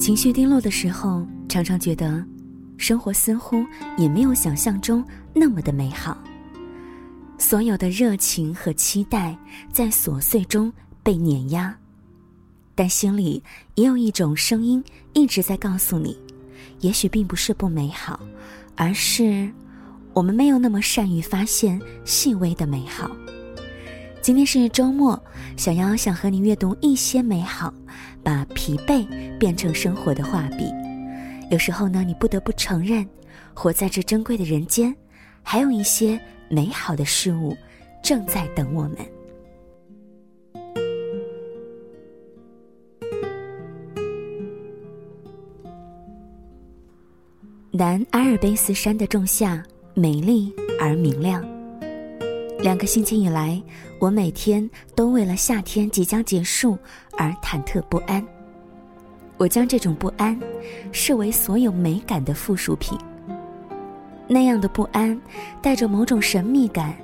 情绪低落的时候，常常觉得，生活似乎也没有想象中那么的美好。所有的热情和期待在琐碎中被碾压，但心里也有一种声音一直在告诉你：，也许并不是不美好，而是我们没有那么善于发现细微的美好。今天是周末，小妖想和你阅读一些美好，把疲惫变成生活的画笔。有时候呢，你不得不承认，活在这珍贵的人间，还有一些。美好的事物正在等我们。南阿尔卑斯山的仲夏美丽而明亮。两个星期以来，我每天都为了夏天即将结束而忐忑不安。我将这种不安视为所有美感的附属品。那样的不安，带着某种神秘感，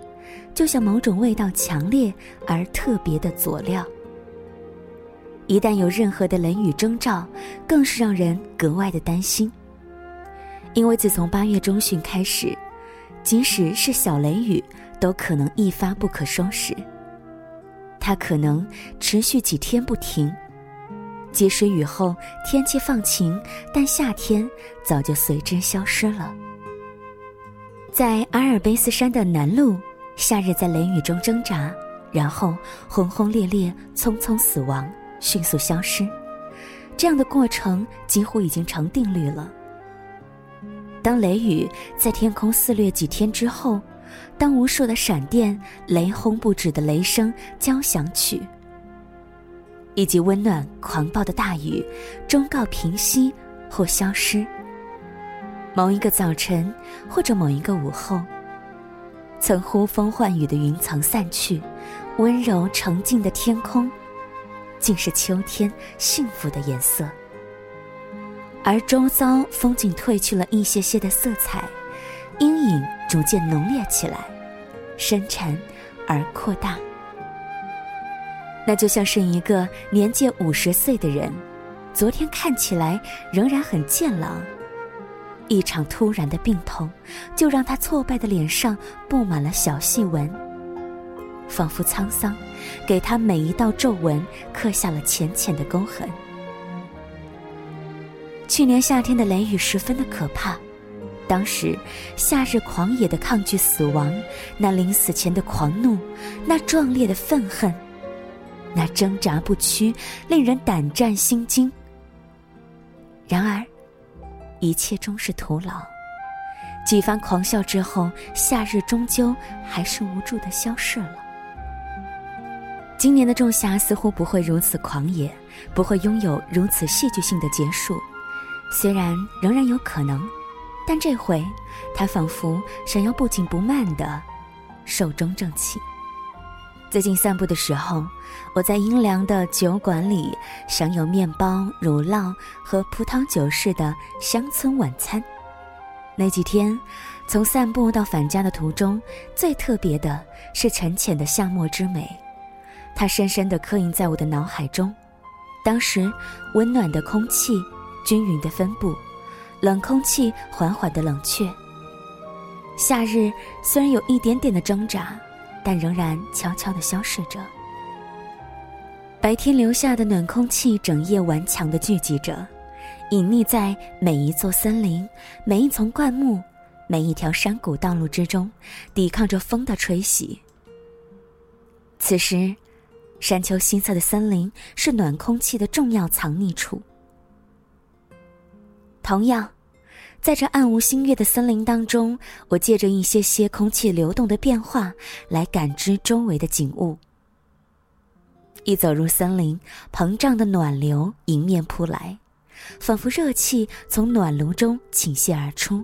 就像某种味道强烈而特别的佐料。一旦有任何的雷雨征兆，更是让人格外的担心。因为自从八月中旬开始，即使是小雷雨，都可能一发不可收拾。它可能持续几天不停，即使雨后天气放晴，但夏天早就随之消失了。在阿尔卑斯山的南麓，夏日在雷雨中挣扎，然后轰轰烈烈、匆匆死亡，迅速消失。这样的过程几乎已经成定律了。当雷雨在天空肆虐几天之后，当无数的闪电、雷轰不止的雷声交响曲，以及温暖狂暴的大雨终告平息或消失。某一个早晨，或者某一个午后，曾呼风唤雨的云层散去，温柔澄净的天空，竟是秋天幸福的颜色。而周遭风景褪去了一些些的色彩，阴影逐渐浓烈起来，深沉而扩大。那就像是一个年届五十岁的人，昨天看起来仍然很健朗。一场突然的病痛，就让他挫败的脸上布满了小细纹，仿佛沧桑，给他每一道皱纹刻下了浅浅的沟痕。去年夏天的雷雨十分的可怕，当时夏日狂野的抗拒死亡，那临死前的狂怒，那壮烈的愤恨，那挣扎不屈，令人胆战心惊。然而。一切终是徒劳。几番狂笑之后，夏日终究还是无助的消逝了。今年的仲夏似乎不会如此狂野，不会拥有如此戏剧性的结束。虽然仍然有可能，但这回，他仿佛想要不紧不慢的寿终正寝。最近散步的时候，我在阴凉的酒馆里享有面包、乳酪和葡萄酒式的乡村晚餐。那几天，从散步到返家的途中，最特别的是沉潜的夏末之美，它深深地刻印在我的脑海中。当时，温暖的空气均匀的分布，冷空气缓缓的冷却。夏日虽然有一点点的挣扎。但仍然悄悄地消逝着。白天留下的暖空气，整夜顽强地聚集着，隐匿在每一座森林、每一丛灌木、每一条山谷道路之中，抵抗着风的吹袭。此时，山丘西侧的森林是暖空气的重要藏匿处。同样。在这暗无星月的森林当中，我借着一些些空气流动的变化来感知周围的景物。一走入森林，膨胀的暖流迎面扑来，仿佛热气从暖炉中倾泻而出。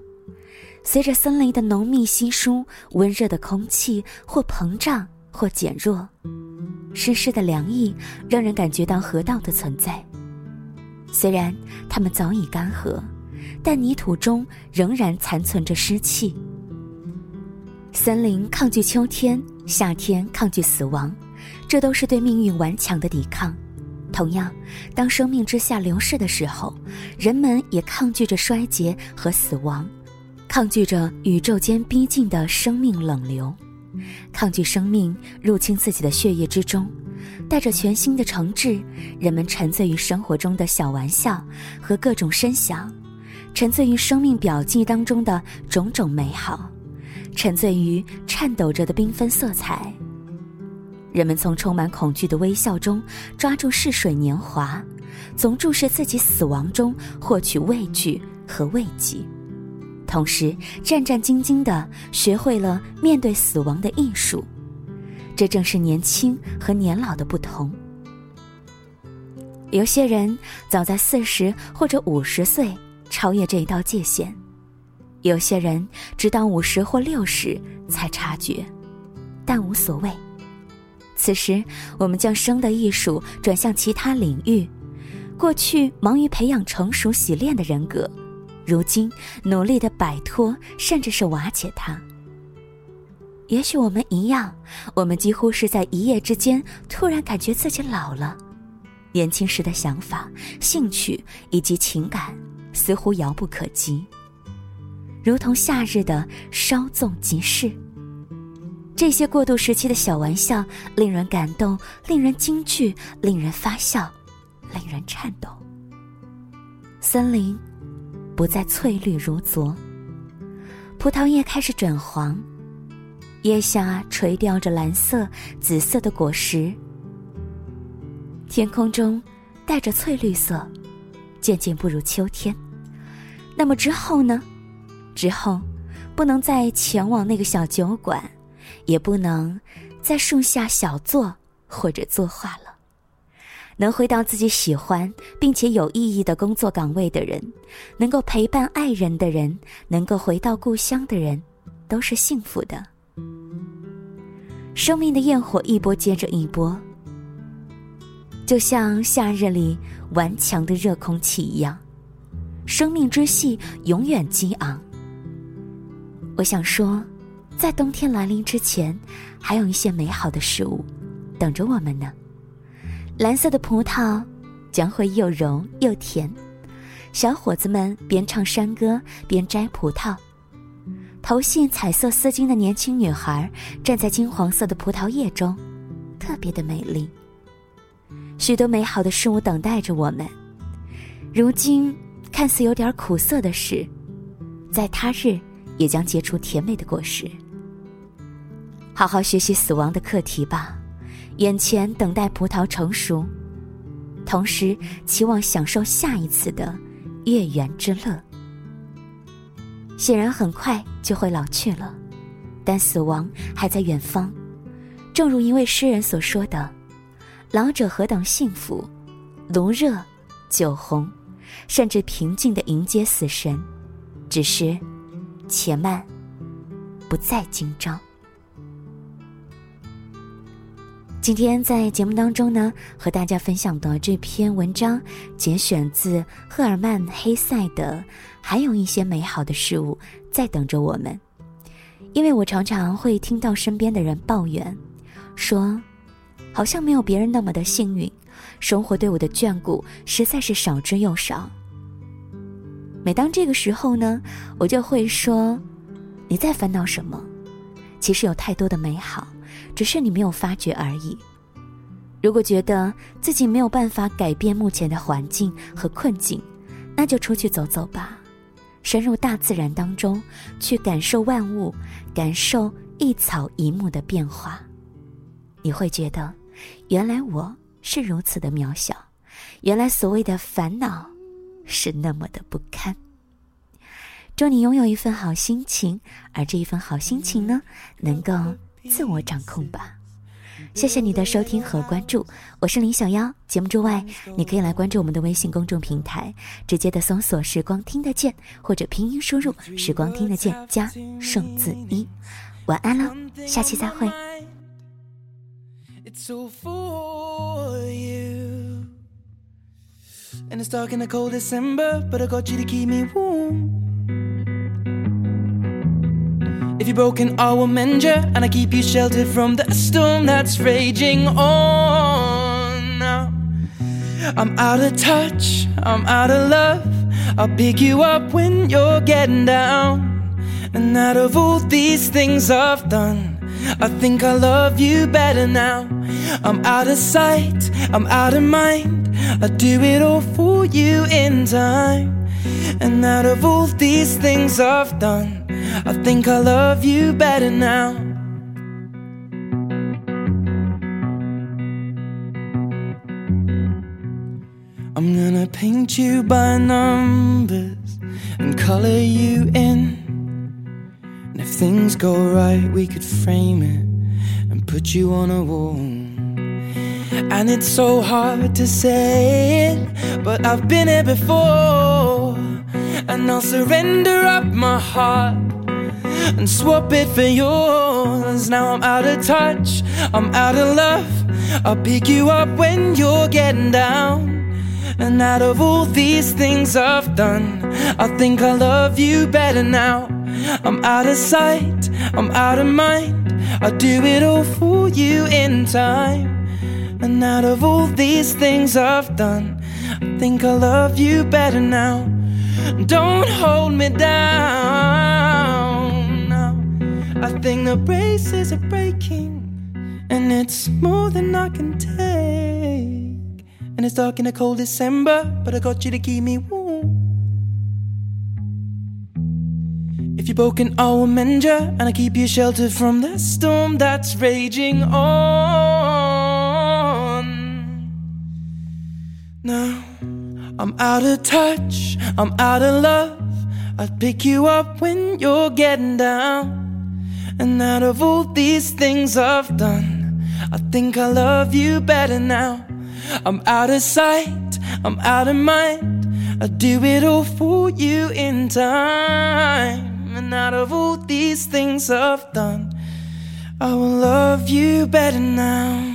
随着森林的浓密稀疏，温热的空气或膨胀或减弱，湿湿的凉意让人感觉到河道的存在。虽然它们早已干涸。但泥土中仍然残存着湿气。森林抗拒秋天，夏天抗拒死亡，这都是对命运顽强的抵抗。同样，当生命之下流逝的时候，人们也抗拒着衰竭和死亡，抗拒着宇宙间逼近的生命冷流，抗拒生命入侵自己的血液之中。带着全新的诚挚，人们沉醉于生活中的小玩笑和各种声响，沉醉于生命表记当中的种种美好，沉醉于颤抖着的缤纷色彩。人们从充满恐惧的微笑中抓住逝水年华，从注视自己死亡中获取畏惧和慰藉，同时战战兢兢地学会了面对死亡的艺术。这正是年轻和年老的不同。有些人早在四十或者五十岁超越这一道界限，有些人直到五十或六十才察觉，但无所谓。此时，我们将生的艺术转向其他领域。过去忙于培养成熟洗练的人格，如今努力的摆脱，甚至是瓦解它。也许我们一样，我们几乎是在一夜之间突然感觉自己老了。年轻时的想法、兴趣以及情感似乎遥不可及，如同夏日的稍纵即逝。这些过渡时期的小玩笑，令人感动，令人惊惧，令人发笑，令人颤抖。森林不再翠绿如昨，葡萄叶开始转黄。叶下垂钓着蓝色、紫色的果实，天空中带着翠绿色，渐渐步入秋天。那么之后呢？之后，不能再前往那个小酒馆，也不能在树下小坐或者作画了。能回到自己喜欢并且有意义的工作岗位的人，能够陪伴爱人的人，能够回到故乡的人，都是幸福的。生命的焰火一波接着一波，就像夏日里顽强的热空气一样，生命之气永远激昂。我想说，在冬天来临之前，还有一些美好的事物等着我们呢。蓝色的葡萄将会又柔又甜，小伙子们边唱山歌边摘葡萄。头系彩色丝巾的年轻女孩站在金黄色的葡萄叶中，特别的美丽。许多美好的事物等待着我们。如今看似有点苦涩的事，在他日也将结出甜美的果实。好好学习死亡的课题吧，眼前等待葡萄成熟，同时期望享受下一次的月圆之乐。显然很快就会老去了，但死亡还在远方。正如一位诗人所说的：“老者何等幸福，炉热，酒红，甚至平静的迎接死神。只是，且慢，不再惊张。”今天在节目当中呢，和大家分享的这篇文章，节选自赫尔曼·黑塞的。还有一些美好的事物在等着我们，因为我常常会听到身边的人抱怨，说，好像没有别人那么的幸运，生活对我的眷顾实在是少之又少。每当这个时候呢，我就会说，你在烦恼什么？其实有太多的美好。只是你没有发觉而已。如果觉得自己没有办法改变目前的环境和困境，那就出去走走吧，深入大自然当中，去感受万物，感受一草一木的变化。你会觉得，原来我是如此的渺小，原来所谓的烦恼，是那么的不堪。祝你拥有一份好心情，而这一份好心情呢，能够。自我掌控吧，谢谢你的收听和关注，我是林小妖。节目之外，你可以来关注我们的微信公众平台，直接的搜索“时光听得见”或者拼音输入“时光听得见”加数字一。晚安喽，下期再会。If you're broken, I will mend you, and I keep you sheltered from the storm that's raging on. Now, I'm out of touch, I'm out of love. I'll pick you up when you're getting down. And out of all these things I've done, I think I love you better now. I'm out of sight, I'm out of mind. I do it all for you in time. And out of all these things I've done, I think I love you better now. I'm gonna paint you by numbers and color you in. Things go right, we could frame it and put you on a wall. And it's so hard to say it, but I've been here before. And I'll surrender up my heart and swap it for yours. Now I'm out of touch, I'm out of love. I'll pick you up when you're getting down. And out of all these things I've done, I think I love you better now. I'm out of sight, I'm out of mind. I'll do it all for you in time. And out of all these things I've done, I think I love you better now. Don't hold me down now. I think the braces are breaking, and it's more than I can take. And it's dark in a cold December, but I got you to keep me warm. If you're broken, I'll mend you, and I keep you sheltered from the storm that's raging on. Now I'm out of touch, I'm out of love. I'd pick you up when you're getting down. And out of all these things I've done, I think I love you better now. I'm out of sight, I'm out of mind. I do it all for you in time. And out of all these things I've done, I will love you better now.